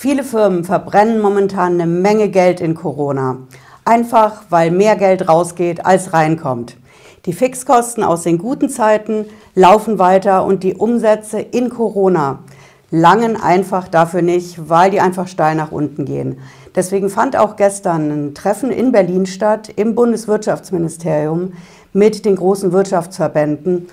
Viele Firmen verbrennen momentan eine Menge Geld in Corona. Einfach weil mehr Geld rausgeht, als reinkommt. Die Fixkosten aus den guten Zeiten laufen weiter und die Umsätze in Corona langen einfach dafür nicht, weil die einfach steil nach unten gehen. Deswegen fand auch gestern ein Treffen in Berlin statt im Bundeswirtschaftsministerium mit den großen Wirtschaftsverbänden.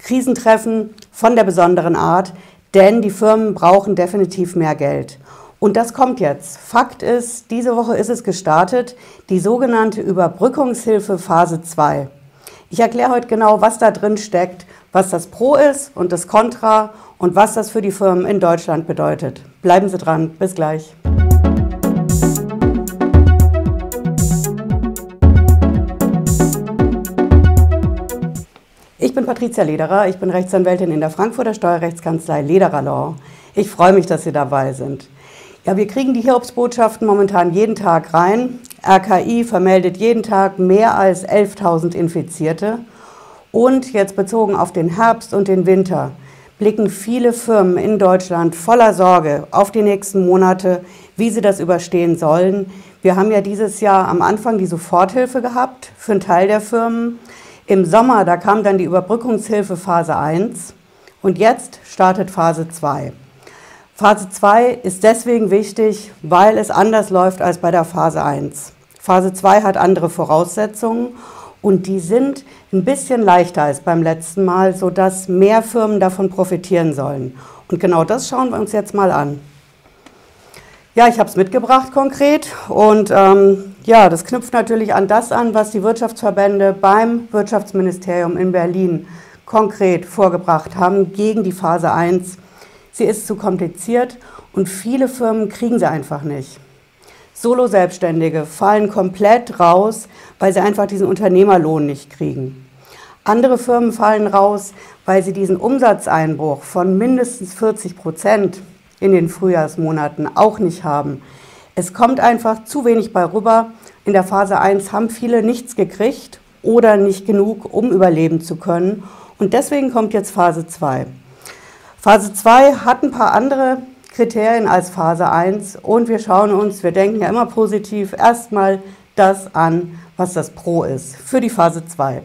Krisentreffen von der besonderen Art, denn die Firmen brauchen definitiv mehr Geld. Und das kommt jetzt. Fakt ist, diese Woche ist es gestartet, die sogenannte Überbrückungshilfe Phase 2. Ich erkläre heute genau, was da drin steckt, was das Pro ist und das Contra und was das für die Firmen in Deutschland bedeutet. Bleiben Sie dran. Bis gleich. Ich bin Patricia Lederer, ich bin Rechtsanwältin in der Frankfurter Steuerrechtskanzlei Lederer Law. Ich freue mich, dass Sie dabei sind. Ja, wir kriegen die Hiobsbotschaften momentan jeden Tag rein. RKI vermeldet jeden Tag mehr als 11.000 Infizierte. Und jetzt bezogen auf den Herbst und den Winter blicken viele Firmen in Deutschland voller Sorge auf die nächsten Monate, wie sie das überstehen sollen. Wir haben ja dieses Jahr am Anfang die Soforthilfe gehabt für einen Teil der Firmen. Im Sommer, da kam dann die Überbrückungshilfe Phase 1 und jetzt startet Phase 2. Phase 2 ist deswegen wichtig, weil es anders läuft als bei der Phase 1. Phase 2 hat andere Voraussetzungen und die sind ein bisschen leichter als beim letzten Mal, sodass mehr Firmen davon profitieren sollen. Und genau das schauen wir uns jetzt mal an. Ja, ich habe es mitgebracht konkret und ähm, ja, das knüpft natürlich an das an, was die Wirtschaftsverbände beim Wirtschaftsministerium in Berlin konkret vorgebracht haben gegen die Phase 1. Sie ist zu kompliziert und viele Firmen kriegen sie einfach nicht. Solo-Selbstständige fallen komplett raus, weil sie einfach diesen Unternehmerlohn nicht kriegen. Andere Firmen fallen raus, weil sie diesen Umsatzeinbruch von mindestens 40 Prozent in den Frühjahrsmonaten auch nicht haben. Es kommt einfach zu wenig bei rüber. In der Phase 1 haben viele nichts gekriegt oder nicht genug, um überleben zu können. Und deswegen kommt jetzt Phase 2. Phase 2 hat ein paar andere Kriterien als Phase 1 und wir schauen uns, wir denken ja immer positiv, erstmal das an, was das Pro ist für die Phase 2.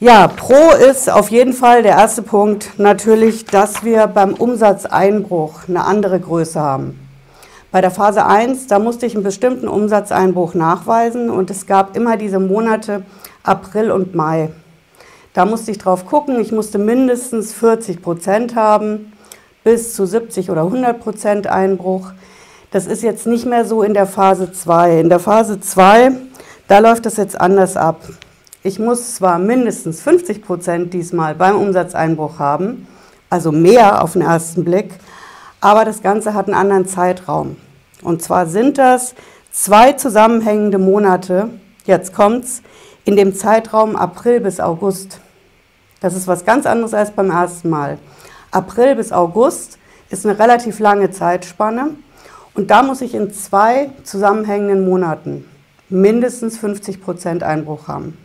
Ja, Pro ist auf jeden Fall der erste Punkt natürlich, dass wir beim Umsatzeinbruch eine andere Größe haben. Bei der Phase 1, da musste ich einen bestimmten Umsatzeinbruch nachweisen und es gab immer diese Monate April und Mai. Da musste ich drauf gucken, ich musste mindestens 40 Prozent haben, bis zu 70 oder 100 Prozent Einbruch. Das ist jetzt nicht mehr so in der Phase 2. In der Phase 2, da läuft das jetzt anders ab. Ich muss zwar mindestens 50 Prozent diesmal beim Umsatzeinbruch haben, also mehr auf den ersten Blick, aber das Ganze hat einen anderen Zeitraum. Und zwar sind das zwei zusammenhängende Monate, jetzt kommt's, in dem Zeitraum April bis August. Das ist was ganz anderes als beim ersten Mal. April bis August ist eine relativ lange Zeitspanne und da muss ich in zwei zusammenhängenden Monaten mindestens 50 Prozent Einbruch haben.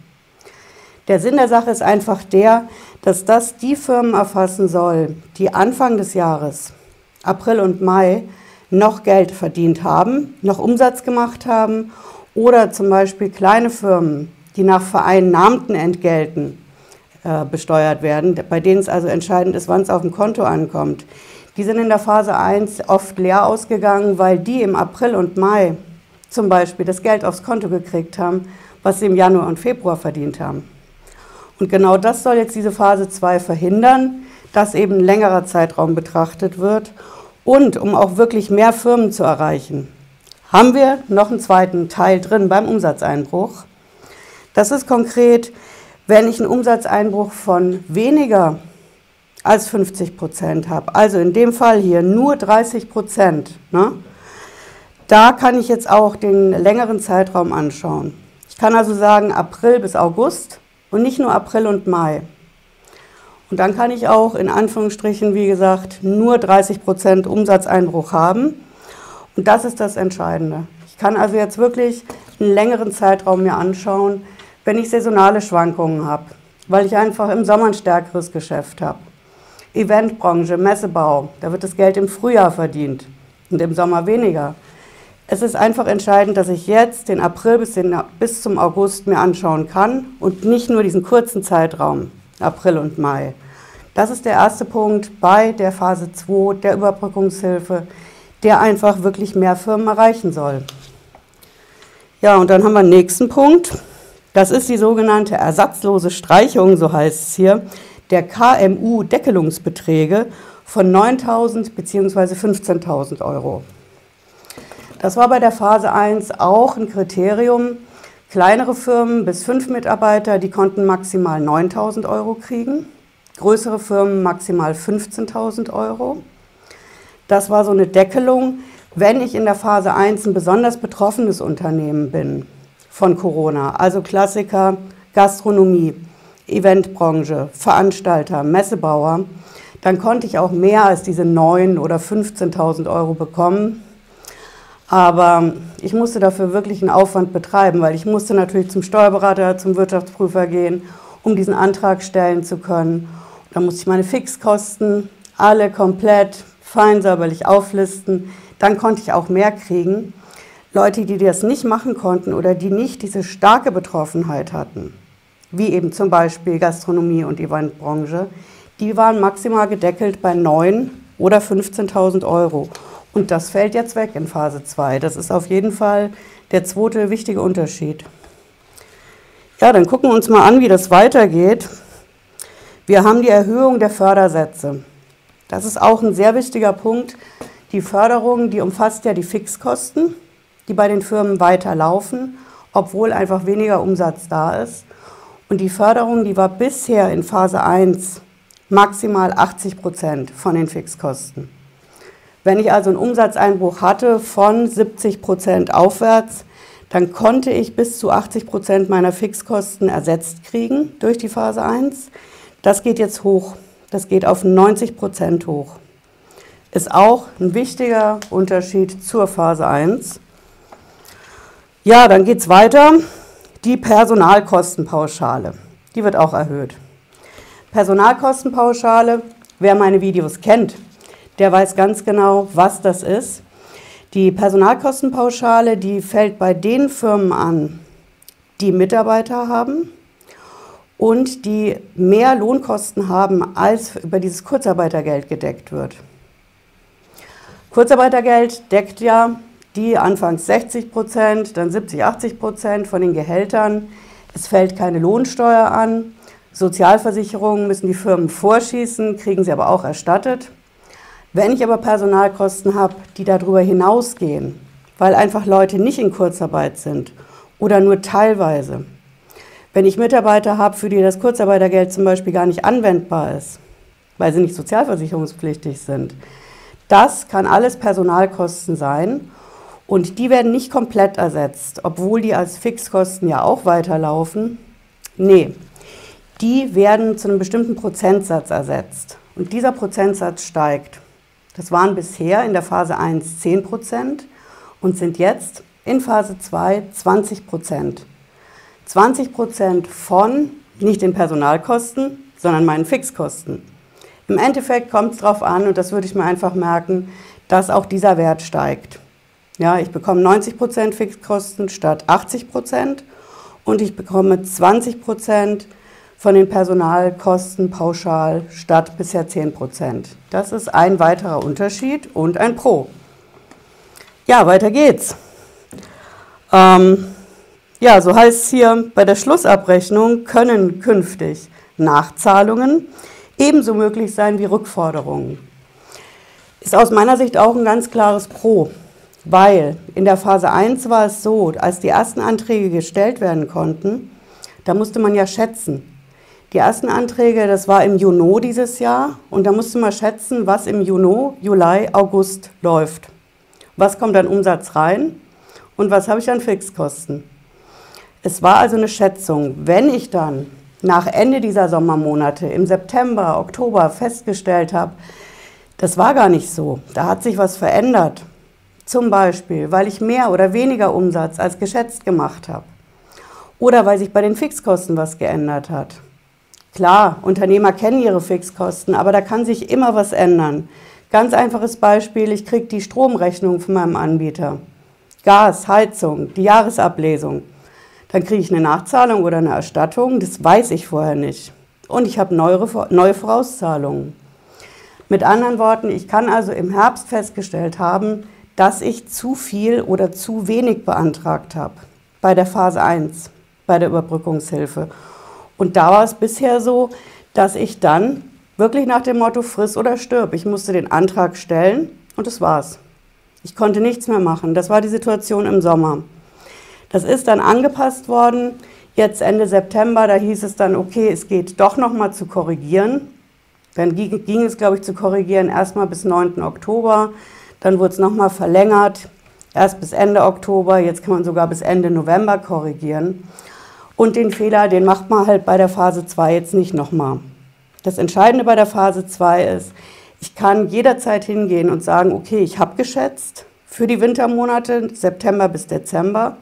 Der Sinn der Sache ist einfach der, dass das die Firmen erfassen soll, die Anfang des Jahres, April und Mai, noch Geld verdient haben, noch Umsatz gemacht haben oder zum Beispiel kleine Firmen, die nach vereinnahmten Entgelten äh, besteuert werden, bei denen es also entscheidend ist, wann es auf dem Konto ankommt. Die sind in der Phase 1 oft leer ausgegangen, weil die im April und Mai zum Beispiel das Geld aufs Konto gekriegt haben, was sie im Januar und Februar verdient haben. Und genau das soll jetzt diese Phase 2 verhindern, dass eben ein längerer Zeitraum betrachtet wird. Und um auch wirklich mehr Firmen zu erreichen, haben wir noch einen zweiten Teil drin beim Umsatzeinbruch. Das ist konkret, wenn ich einen Umsatzeinbruch von weniger als 50 Prozent habe, also in dem Fall hier nur 30 Prozent, ne, da kann ich jetzt auch den längeren Zeitraum anschauen. Ich kann also sagen April bis August und nicht nur April und Mai. Und dann kann ich auch in Anführungsstrichen, wie gesagt, nur 30 Prozent Umsatzeinbruch haben. Und das ist das Entscheidende. Ich kann also jetzt wirklich einen längeren Zeitraum mir anschauen, wenn ich saisonale Schwankungen habe, weil ich einfach im Sommer ein stärkeres Geschäft habe. Eventbranche, Messebau, da wird das Geld im Frühjahr verdient. und im Sommer weniger. Es ist einfach entscheidend, dass ich jetzt den April bis, den, bis zum August mir anschauen kann und nicht nur diesen kurzen Zeitraum, April und Mai. Das ist der erste Punkt bei der Phase 2 der Überbrückungshilfe, der einfach wirklich mehr Firmen erreichen soll. Ja, und dann haben wir den nächsten Punkt. Das ist die sogenannte ersatzlose Streichung, so heißt es hier, der KMU-Deckelungsbeträge von 9.000 bzw. 15.000 Euro. Das war bei der Phase 1 auch ein Kriterium. Kleinere Firmen bis fünf Mitarbeiter, die konnten maximal 9.000 Euro kriegen. Größere Firmen maximal 15.000 Euro. Das war so eine Deckelung, wenn ich in der Phase 1 ein besonders betroffenes Unternehmen bin von Corona, also Klassiker, Gastronomie, Eventbranche, Veranstalter, Messebauer, dann konnte ich auch mehr als diese 9.000 oder 15.000 Euro bekommen. Aber ich musste dafür wirklich einen Aufwand betreiben, weil ich musste natürlich zum Steuerberater, zum Wirtschaftsprüfer gehen, um diesen Antrag stellen zu können. Da musste ich meine Fixkosten alle komplett fein säuberlich auflisten. Dann konnte ich auch mehr kriegen. Leute, die das nicht machen konnten oder die nicht diese starke Betroffenheit hatten, wie eben zum Beispiel Gastronomie und Eventbranche, die waren maximal gedeckelt bei 9 oder 15.000 Euro. Und das fällt jetzt weg in Phase 2. Das ist auf jeden Fall der zweite wichtige Unterschied. Ja, dann gucken wir uns mal an, wie das weitergeht. Wir haben die Erhöhung der Fördersätze. Das ist auch ein sehr wichtiger Punkt. Die Förderung, die umfasst ja die Fixkosten, die bei den Firmen weiterlaufen, obwohl einfach weniger Umsatz da ist. Und die Förderung, die war bisher in Phase 1 maximal 80 Prozent von den Fixkosten. Wenn ich also einen Umsatzeinbruch hatte von 70 Prozent aufwärts, dann konnte ich bis zu 80 Prozent meiner Fixkosten ersetzt kriegen durch die Phase 1. Das geht jetzt hoch. Das geht auf 90 Prozent hoch. Ist auch ein wichtiger Unterschied zur Phase 1. Ja, dann geht es weiter. Die Personalkostenpauschale. Die wird auch erhöht. Personalkostenpauschale, wer meine Videos kennt, der weiß ganz genau, was das ist. Die Personalkostenpauschale, die fällt bei den Firmen an, die Mitarbeiter haben und die mehr Lohnkosten haben, als über dieses Kurzarbeitergeld gedeckt wird. Kurzarbeitergeld deckt ja die anfangs 60 Prozent, dann 70, 80 Prozent von den Gehältern. Es fällt keine Lohnsteuer an Sozialversicherungen müssen die Firmen vorschießen, kriegen sie aber auch erstattet. Wenn ich aber Personalkosten habe, die darüber hinausgehen, weil einfach Leute nicht in Kurzarbeit sind oder nur teilweise, wenn ich Mitarbeiter habe, für die das Kurzarbeitergeld zum Beispiel gar nicht anwendbar ist, weil sie nicht sozialversicherungspflichtig sind, das kann alles Personalkosten sein und die werden nicht komplett ersetzt, obwohl die als Fixkosten ja auch weiterlaufen. Nee, die werden zu einem bestimmten Prozentsatz ersetzt. Und dieser Prozentsatz steigt. Das waren bisher in der Phase 1 10 Prozent und sind jetzt in Phase 2 20 Prozent. 20 Prozent von nicht den Personalkosten, sondern meinen Fixkosten. Im Endeffekt kommt es darauf an, und das würde ich mir einfach merken, dass auch dieser Wert steigt. Ja, ich bekomme 90 Prozent Fixkosten statt 80 Prozent und ich bekomme 20 Prozent von den Personalkosten pauschal statt bisher 10 Prozent. Das ist ein weiterer Unterschied und ein Pro. Ja, weiter geht's. Ähm, ja, so heißt es hier, bei der Schlussabrechnung können künftig Nachzahlungen ebenso möglich sein wie Rückforderungen. Ist aus meiner Sicht auch ein ganz klares Pro, weil in der Phase 1 war es so, als die ersten Anträge gestellt werden konnten, da musste man ja schätzen, die ersten Anträge, das war im Juni dieses Jahr und da musste man schätzen, was im Juni, Juli, August läuft. Was kommt an Umsatz rein und was habe ich an Fixkosten. Es war also eine Schätzung. Wenn ich dann nach Ende dieser Sommermonate im September, Oktober festgestellt habe, das war gar nicht so, da hat sich was verändert, zum Beispiel, weil ich mehr oder weniger Umsatz als geschätzt gemacht habe oder weil sich bei den Fixkosten was geändert hat Klar, Unternehmer kennen ihre Fixkosten, aber da kann sich immer was ändern. Ganz einfaches Beispiel, ich kriege die Stromrechnung von meinem Anbieter. Gas, Heizung, die Jahresablesung. Dann kriege ich eine Nachzahlung oder eine Erstattung, das weiß ich vorher nicht. Und ich habe neue, neue Vorauszahlungen. Mit anderen Worten, ich kann also im Herbst festgestellt haben, dass ich zu viel oder zu wenig beantragt habe bei der Phase 1, bei der Überbrückungshilfe. Und da war es bisher so, dass ich dann wirklich nach dem Motto friss oder stirb. Ich musste den Antrag stellen und das war's. Ich konnte nichts mehr machen. Das war die Situation im Sommer. Das ist dann angepasst worden. Jetzt Ende September, da hieß es dann, okay, es geht doch noch mal zu korrigieren. Dann ging, ging es, glaube ich, zu korrigieren erstmal bis 9. Oktober. Dann wurde es noch mal verlängert, erst bis Ende Oktober. Jetzt kann man sogar bis Ende November korrigieren. Und den Fehler, den macht man halt bei der Phase 2 jetzt nicht noch mal. Das Entscheidende bei der Phase 2 ist, ich kann jederzeit hingehen und sagen, okay, ich habe geschätzt für die Wintermonate, September bis Dezember,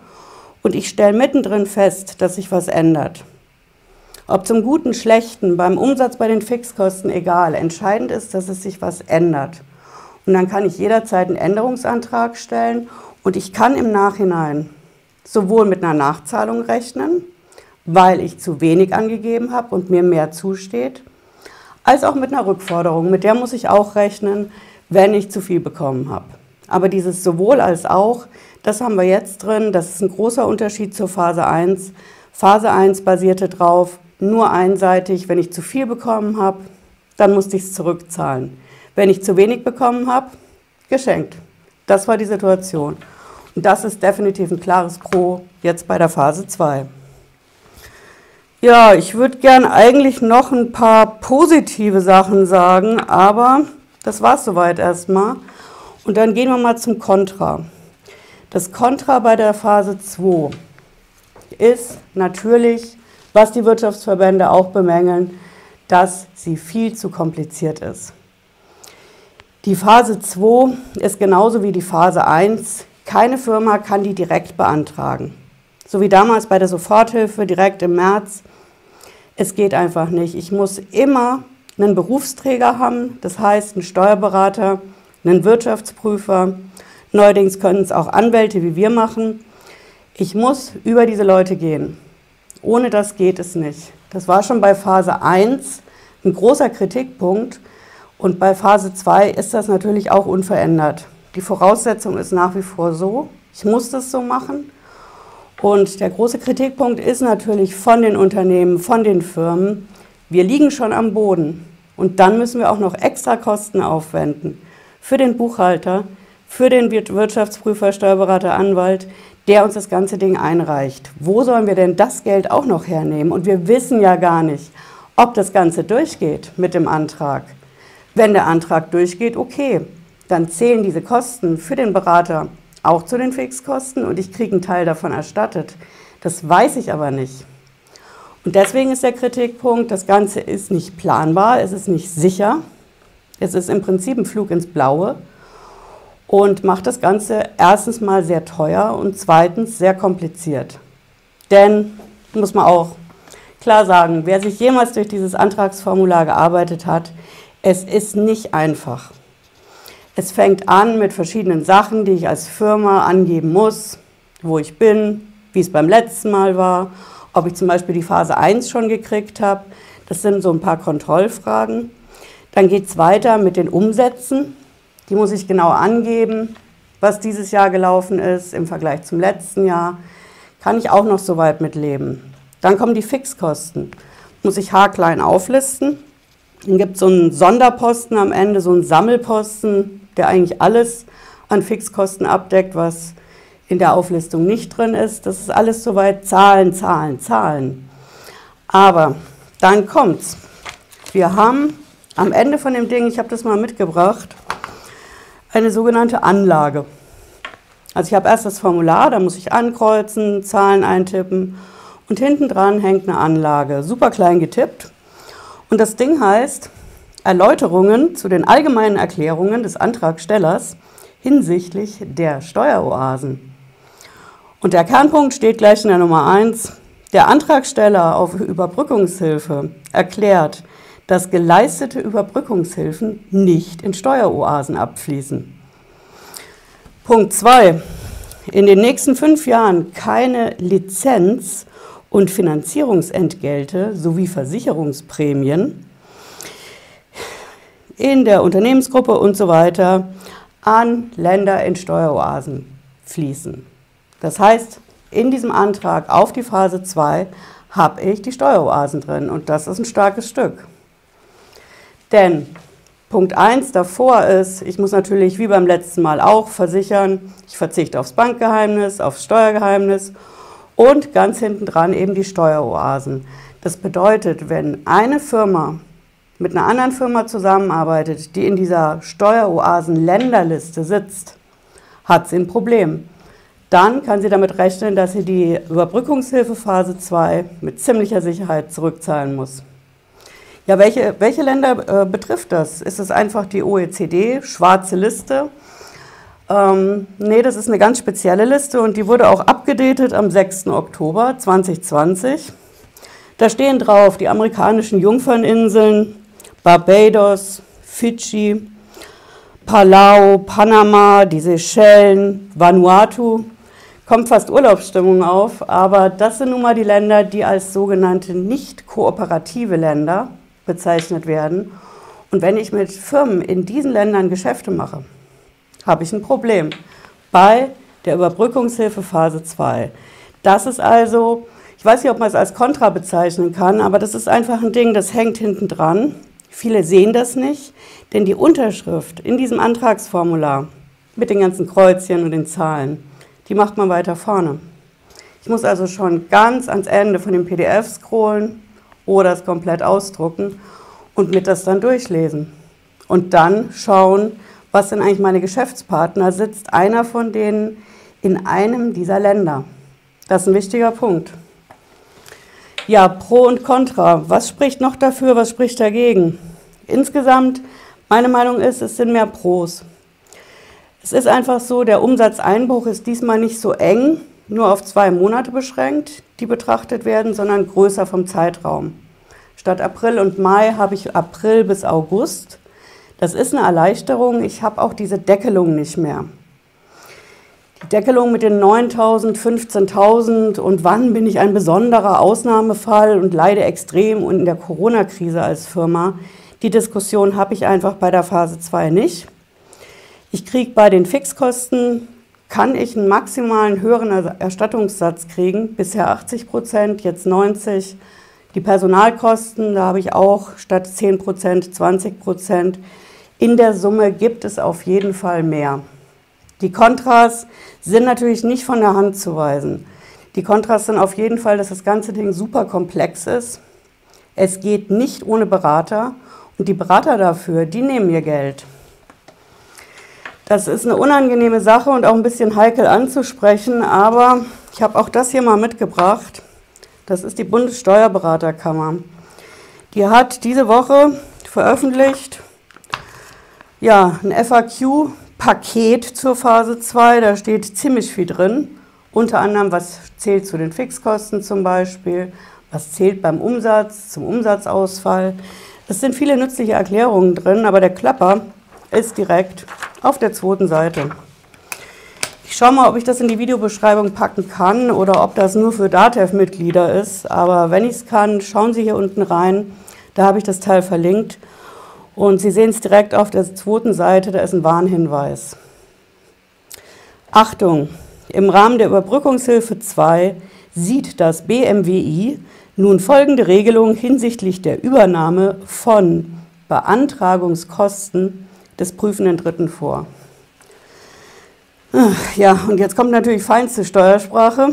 und ich stelle mittendrin fest, dass sich was ändert. Ob zum Guten, Schlechten, beim Umsatz, bei den Fixkosten, egal. Entscheidend ist, dass es sich was ändert. Und dann kann ich jederzeit einen Änderungsantrag stellen und ich kann im Nachhinein sowohl mit einer Nachzahlung rechnen, weil ich zu wenig angegeben habe und mir mehr zusteht, als auch mit einer Rückforderung. Mit der muss ich auch rechnen, wenn ich zu viel bekommen habe. Aber dieses sowohl als auch, das haben wir jetzt drin. Das ist ein großer Unterschied zur Phase 1. Phase 1 basierte darauf, nur einseitig, wenn ich zu viel bekommen habe, dann musste ich es zurückzahlen. Wenn ich zu wenig bekommen habe, geschenkt. Das war die Situation. Und das ist definitiv ein klares Pro jetzt bei der Phase 2. Ja, ich würde gern eigentlich noch ein paar positive Sachen sagen, aber das war es soweit erstmal. Und dann gehen wir mal zum Kontra. Das Kontra bei der Phase 2 ist natürlich, was die Wirtschaftsverbände auch bemängeln, dass sie viel zu kompliziert ist. Die Phase 2 ist genauso wie die Phase 1. Keine Firma kann die direkt beantragen. So wie damals bei der Soforthilfe direkt im März. Es geht einfach nicht. Ich muss immer einen Berufsträger haben, das heißt einen Steuerberater, einen Wirtschaftsprüfer. Neuerdings können es auch Anwälte wie wir machen. Ich muss über diese Leute gehen. Ohne das geht es nicht. Das war schon bei Phase 1 ein großer Kritikpunkt. Und bei Phase 2 ist das natürlich auch unverändert. Die Voraussetzung ist nach wie vor so, ich muss das so machen. Und der große Kritikpunkt ist natürlich von den Unternehmen, von den Firmen, wir liegen schon am Boden. Und dann müssen wir auch noch extra Kosten aufwenden für den Buchhalter, für den Wirtschaftsprüfer, Steuerberater, Anwalt, der uns das ganze Ding einreicht. Wo sollen wir denn das Geld auch noch hernehmen? Und wir wissen ja gar nicht, ob das Ganze durchgeht mit dem Antrag. Wenn der Antrag durchgeht, okay, dann zählen diese Kosten für den Berater auch zu den Fixkosten und ich kriege einen Teil davon erstattet. Das weiß ich aber nicht. Und deswegen ist der Kritikpunkt, das Ganze ist nicht planbar, es ist nicht sicher, es ist im Prinzip ein Flug ins Blaue und macht das Ganze erstens mal sehr teuer und zweitens sehr kompliziert. Denn, muss man auch klar sagen, wer sich jemals durch dieses Antragsformular gearbeitet hat, es ist nicht einfach. Es fängt an mit verschiedenen Sachen, die ich als Firma angeben muss, wo ich bin, wie es beim letzten Mal war, ob ich zum Beispiel die Phase 1 schon gekriegt habe. Das sind so ein paar Kontrollfragen. Dann geht es weiter mit den Umsätzen. Die muss ich genau angeben, was dieses Jahr gelaufen ist im Vergleich zum letzten Jahr. Kann ich auch noch so weit mitleben. Dann kommen die Fixkosten. Muss ich haarklein auflisten. Dann gibt es so einen Sonderposten am Ende, so einen Sammelposten, der eigentlich alles an Fixkosten abdeckt, was in der Auflistung nicht drin ist. Das ist alles soweit Zahlen, Zahlen, Zahlen. Aber dann kommt's. Wir haben am Ende von dem Ding, ich habe das mal mitgebracht, eine sogenannte Anlage. Also ich habe erst das Formular, da muss ich ankreuzen, Zahlen eintippen und hinten dran hängt eine Anlage, super klein getippt. Und das Ding heißt Erläuterungen zu den allgemeinen Erklärungen des Antragstellers hinsichtlich der Steueroasen. Und der Kernpunkt steht gleich in der Nummer 1. Der Antragsteller auf Überbrückungshilfe erklärt, dass geleistete Überbrückungshilfen nicht in Steueroasen abfließen. Punkt 2. In den nächsten fünf Jahren keine Lizenz- und Finanzierungsentgelte sowie Versicherungsprämien in der Unternehmensgruppe und so weiter an Länder in Steueroasen fließen. Das heißt, in diesem Antrag auf die Phase 2 habe ich die Steueroasen drin und das ist ein starkes Stück. Denn Punkt 1 davor ist, ich muss natürlich wie beim letzten Mal auch versichern, ich verzichte aufs Bankgeheimnis, aufs Steuergeheimnis und ganz hinten dran eben die Steueroasen. Das bedeutet, wenn eine Firma mit einer anderen Firma zusammenarbeitet, die in dieser Steueroasen-Länderliste sitzt, hat sie ein Problem. Dann kann sie damit rechnen, dass sie die Überbrückungshilfe Phase 2 mit ziemlicher Sicherheit zurückzahlen muss. Ja, welche, welche Länder äh, betrifft das? Ist es einfach die OECD, schwarze Liste? Ähm, nee, das ist eine ganz spezielle Liste und die wurde auch abgedatet am 6. Oktober 2020. Da stehen drauf die amerikanischen Jungferninseln, Barbados, Fidschi, Palau, Panama, die Seychellen, Vanuatu. Kommt fast Urlaubsstimmung auf, aber das sind nun mal die Länder, die als sogenannte nicht kooperative Länder bezeichnet werden. Und wenn ich mit Firmen in diesen Ländern Geschäfte mache, habe ich ein Problem bei der Überbrückungshilfe Phase 2. Das ist also, ich weiß nicht, ob man es als Kontra bezeichnen kann, aber das ist einfach ein Ding, das hängt hinten dran. Viele sehen das nicht, denn die Unterschrift in diesem Antragsformular mit den ganzen Kreuzchen und den Zahlen, die macht man weiter vorne. Ich muss also schon ganz ans Ende von dem PDF scrollen oder es komplett ausdrucken und mit das dann durchlesen. Und dann schauen, was sind eigentlich meine Geschäftspartner, sitzt einer von denen in einem dieser Länder. Das ist ein wichtiger Punkt. Ja, Pro und Contra. Was spricht noch dafür, was spricht dagegen? Insgesamt, meine Meinung ist, es sind mehr Pros. Es ist einfach so, der Umsatzeinbruch ist diesmal nicht so eng, nur auf zwei Monate beschränkt, die betrachtet werden, sondern größer vom Zeitraum. Statt April und Mai habe ich April bis August. Das ist eine Erleichterung. Ich habe auch diese Deckelung nicht mehr. Die Deckelung mit den 9.000, 15.000 und wann bin ich ein besonderer Ausnahmefall und leide extrem und in der Corona-Krise als Firma, die Diskussion habe ich einfach bei der Phase 2 nicht. Ich kriege bei den Fixkosten, kann ich einen maximalen höheren Erstattungssatz kriegen, bisher 80 Prozent, jetzt 90. Die Personalkosten, da habe ich auch statt 10 Prozent 20 Prozent. In der Summe gibt es auf jeden Fall mehr. Die Kontras sind natürlich nicht von der Hand zu weisen. Die Kontras sind auf jeden Fall, dass das ganze Ding super komplex ist. Es geht nicht ohne Berater und die Berater dafür, die nehmen ihr Geld. Das ist eine unangenehme Sache und auch ein bisschen heikel anzusprechen, aber ich habe auch das hier mal mitgebracht. Das ist die Bundessteuerberaterkammer. Die hat diese Woche veröffentlicht ja, ein FAQ Paket zur Phase 2. Da steht ziemlich viel drin. Unter anderem, was zählt zu den Fixkosten zum Beispiel, was zählt beim Umsatz, zum Umsatzausfall. Es sind viele nützliche Erklärungen drin, aber der Klapper ist direkt auf der zweiten Seite. Ich schaue mal, ob ich das in die Videobeschreibung packen kann oder ob das nur für DATEV-Mitglieder ist. Aber wenn ich es kann, schauen Sie hier unten rein. Da habe ich das Teil verlinkt. Und Sie sehen es direkt auf der zweiten Seite, da ist ein Warnhinweis. Achtung, im Rahmen der Überbrückungshilfe 2 sieht das BMWI nun folgende Regelung hinsichtlich der Übernahme von Beantragungskosten des prüfenden Dritten vor. Ja, und jetzt kommt natürlich feinste Steuersprache.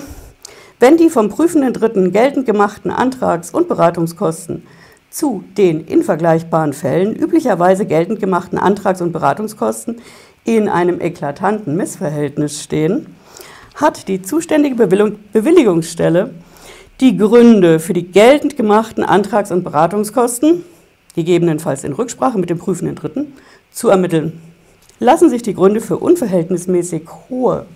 Wenn die vom prüfenden Dritten geltend gemachten Antrags- und Beratungskosten zu den in vergleichbaren Fällen üblicherweise geltend gemachten Antrags- und Beratungskosten in einem eklatanten Missverhältnis stehen, hat die zuständige Bewilligungsstelle die Gründe für die geltend gemachten Antrags- und Beratungskosten, gegebenenfalls in Rücksprache mit dem prüfenden Dritten, zu ermitteln. Lassen sich die Gründe für unverhältnismäßig hohe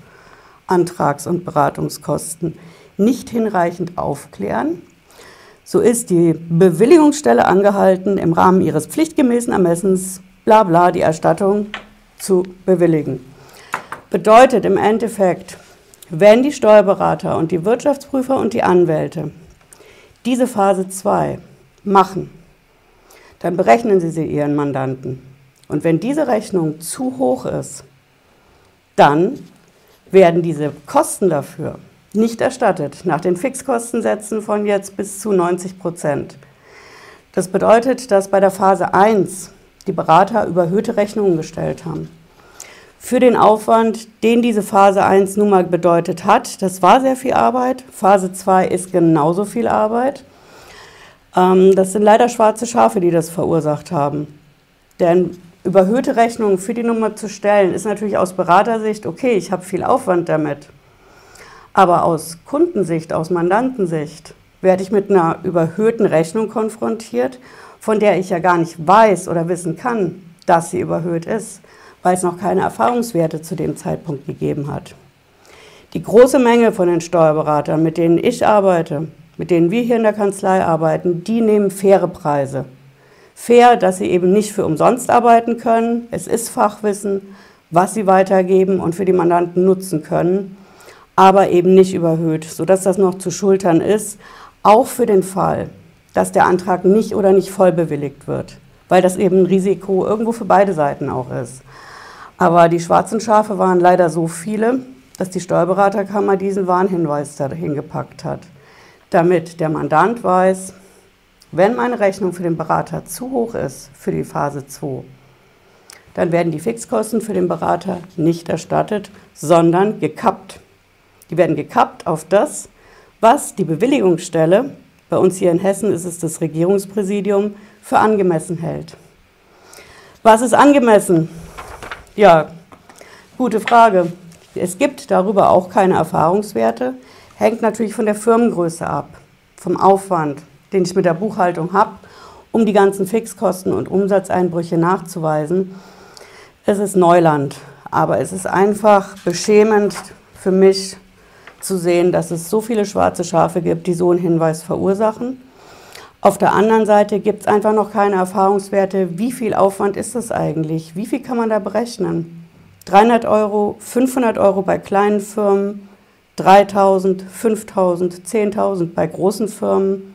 Antrags- und Beratungskosten nicht hinreichend aufklären, so ist die Bewilligungsstelle angehalten, im Rahmen ihres pflichtgemäßen Ermessens bla bla die Erstattung zu bewilligen. Bedeutet im Endeffekt, wenn die Steuerberater und die Wirtschaftsprüfer und die Anwälte diese Phase 2 machen, dann berechnen sie sie ihren Mandanten. Und wenn diese Rechnung zu hoch ist, dann werden diese Kosten dafür nicht erstattet, nach den Fixkostensätzen von jetzt bis zu 90 Prozent. Das bedeutet, dass bei der Phase 1 die Berater überhöhte Rechnungen gestellt haben. Für den Aufwand, den diese Phase 1 nun mal bedeutet hat, das war sehr viel Arbeit. Phase 2 ist genauso viel Arbeit. Ähm, das sind leider schwarze Schafe, die das verursacht haben. Denn überhöhte Rechnungen für die Nummer zu stellen, ist natürlich aus Beratersicht, okay, ich habe viel Aufwand damit. Aber aus Kundensicht, aus Mandantensicht werde ich mit einer überhöhten Rechnung konfrontiert, von der ich ja gar nicht weiß oder wissen kann, dass sie überhöht ist, weil es noch keine Erfahrungswerte zu dem Zeitpunkt gegeben hat. Die große Menge von den Steuerberatern, mit denen ich arbeite, mit denen wir hier in der Kanzlei arbeiten, die nehmen faire Preise. Fair, dass sie eben nicht für umsonst arbeiten können. Es ist Fachwissen, was sie weitergeben und für die Mandanten nutzen können aber eben nicht überhöht, sodass das noch zu schultern ist, auch für den Fall, dass der Antrag nicht oder nicht voll bewilligt wird, weil das eben ein Risiko irgendwo für beide Seiten auch ist. Aber die schwarzen Schafe waren leider so viele, dass die Steuerberaterkammer diesen Warnhinweis dahin gepackt hat, damit der Mandant weiß, wenn meine Rechnung für den Berater zu hoch ist für die Phase 2, dann werden die Fixkosten für den Berater nicht erstattet, sondern gekappt. Die werden gekappt auf das, was die Bewilligungsstelle, bei uns hier in Hessen ist es das Regierungspräsidium, für angemessen hält. Was ist angemessen? Ja, gute Frage. Es gibt darüber auch keine Erfahrungswerte, hängt natürlich von der Firmengröße ab, vom Aufwand, den ich mit der Buchhaltung habe, um die ganzen Fixkosten und Umsatzeinbrüche nachzuweisen. Es ist Neuland, aber es ist einfach beschämend für mich, zu sehen, dass es so viele schwarze Schafe gibt, die so einen Hinweis verursachen. Auf der anderen Seite gibt es einfach noch keine Erfahrungswerte, wie viel Aufwand ist das eigentlich? Wie viel kann man da berechnen? 300 Euro, 500 Euro bei kleinen Firmen, 3000, 5000, 10.000 bei großen Firmen.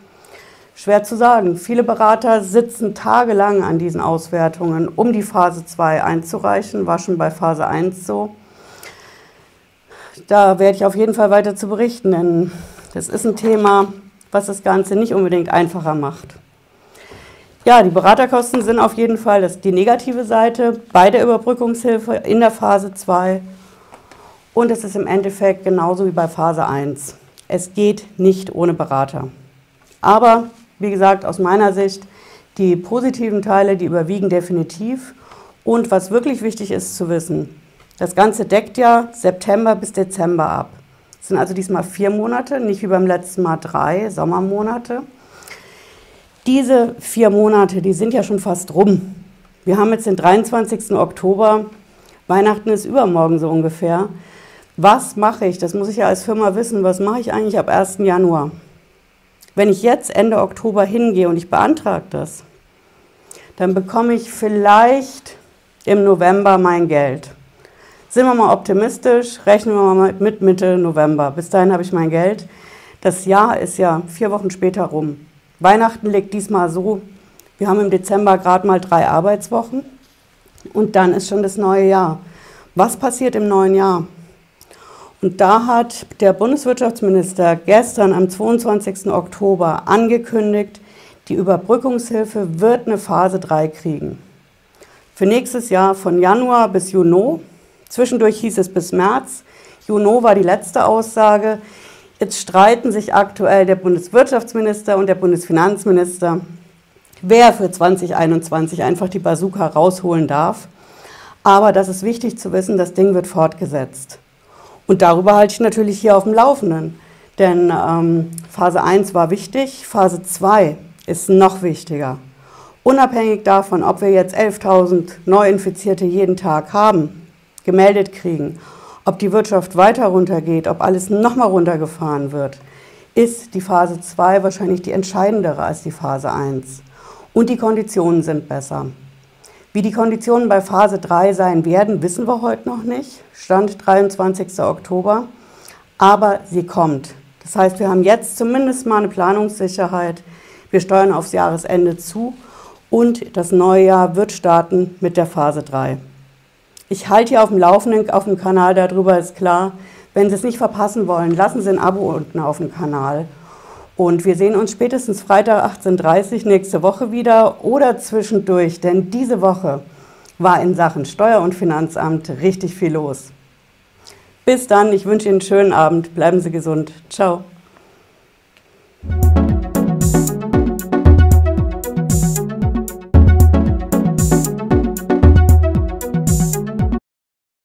Schwer zu sagen. Viele Berater sitzen tagelang an diesen Auswertungen, um die Phase 2 einzureichen, war schon bei Phase 1 so da werde ich auf jeden Fall weiter zu berichten, denn das ist ein Thema, was das Ganze nicht unbedingt einfacher macht. Ja, die Beraterkosten sind auf jeden Fall das, die negative Seite bei der Überbrückungshilfe in der Phase 2. Und es ist im Endeffekt genauso wie bei Phase 1. Es geht nicht ohne Berater. Aber, wie gesagt, aus meiner Sicht, die positiven Teile, die überwiegen definitiv. Und was wirklich wichtig ist zu wissen, das Ganze deckt ja September bis Dezember ab. Das sind also diesmal vier Monate, nicht wie beim letzten Mal drei Sommermonate. Diese vier Monate, die sind ja schon fast rum. Wir haben jetzt den 23. Oktober, Weihnachten ist übermorgen so ungefähr. Was mache ich? Das muss ich ja als Firma wissen. Was mache ich eigentlich ab 1. Januar? Wenn ich jetzt Ende Oktober hingehe und ich beantrage das, dann bekomme ich vielleicht im November mein Geld. Sind wir mal optimistisch, rechnen wir mal mit Mitte November. Bis dahin habe ich mein Geld. Das Jahr ist ja vier Wochen später rum. Weihnachten liegt diesmal so, wir haben im Dezember gerade mal drei Arbeitswochen und dann ist schon das neue Jahr. Was passiert im neuen Jahr? Und da hat der Bundeswirtschaftsminister gestern am 22. Oktober angekündigt, die Überbrückungshilfe wird eine Phase 3 kriegen. Für nächstes Jahr von Januar bis Juni Zwischendurch hieß es bis März. Juno war die letzte Aussage. Jetzt streiten sich aktuell der Bundeswirtschaftsminister und der Bundesfinanzminister, wer für 2021 einfach die Bazooka rausholen darf. Aber das ist wichtig zu wissen, das Ding wird fortgesetzt. Und darüber halte ich natürlich hier auf dem Laufenden. Denn ähm, Phase 1 war wichtig, Phase 2 ist noch wichtiger. Unabhängig davon, ob wir jetzt 11.000 Neuinfizierte jeden Tag haben, gemeldet kriegen, ob die Wirtschaft weiter runtergeht, ob alles nochmal runtergefahren wird. ist die Phase 2 wahrscheinlich die entscheidendere als die Phase 1. Und die Konditionen sind besser. Wie die Konditionen bei Phase 3 sein werden, wissen wir heute noch nicht. Stand 23. Oktober. Aber sie kommt. Das heißt, wir haben jetzt zumindest mal eine Planungssicherheit. Wir steuern aufs Jahresende zu und das neue Jahr wird starten mit der Phase 3. Ich halte hier auf dem Laufenden auf dem Kanal darüber, ist klar. Wenn Sie es nicht verpassen wollen, lassen Sie ein Abo unten auf dem Kanal. Und wir sehen uns spätestens Freitag 18.30 Uhr nächste Woche wieder oder zwischendurch, denn diese Woche war in Sachen Steuer- und Finanzamt richtig viel los. Bis dann, ich wünsche Ihnen einen schönen Abend, bleiben Sie gesund. Ciao.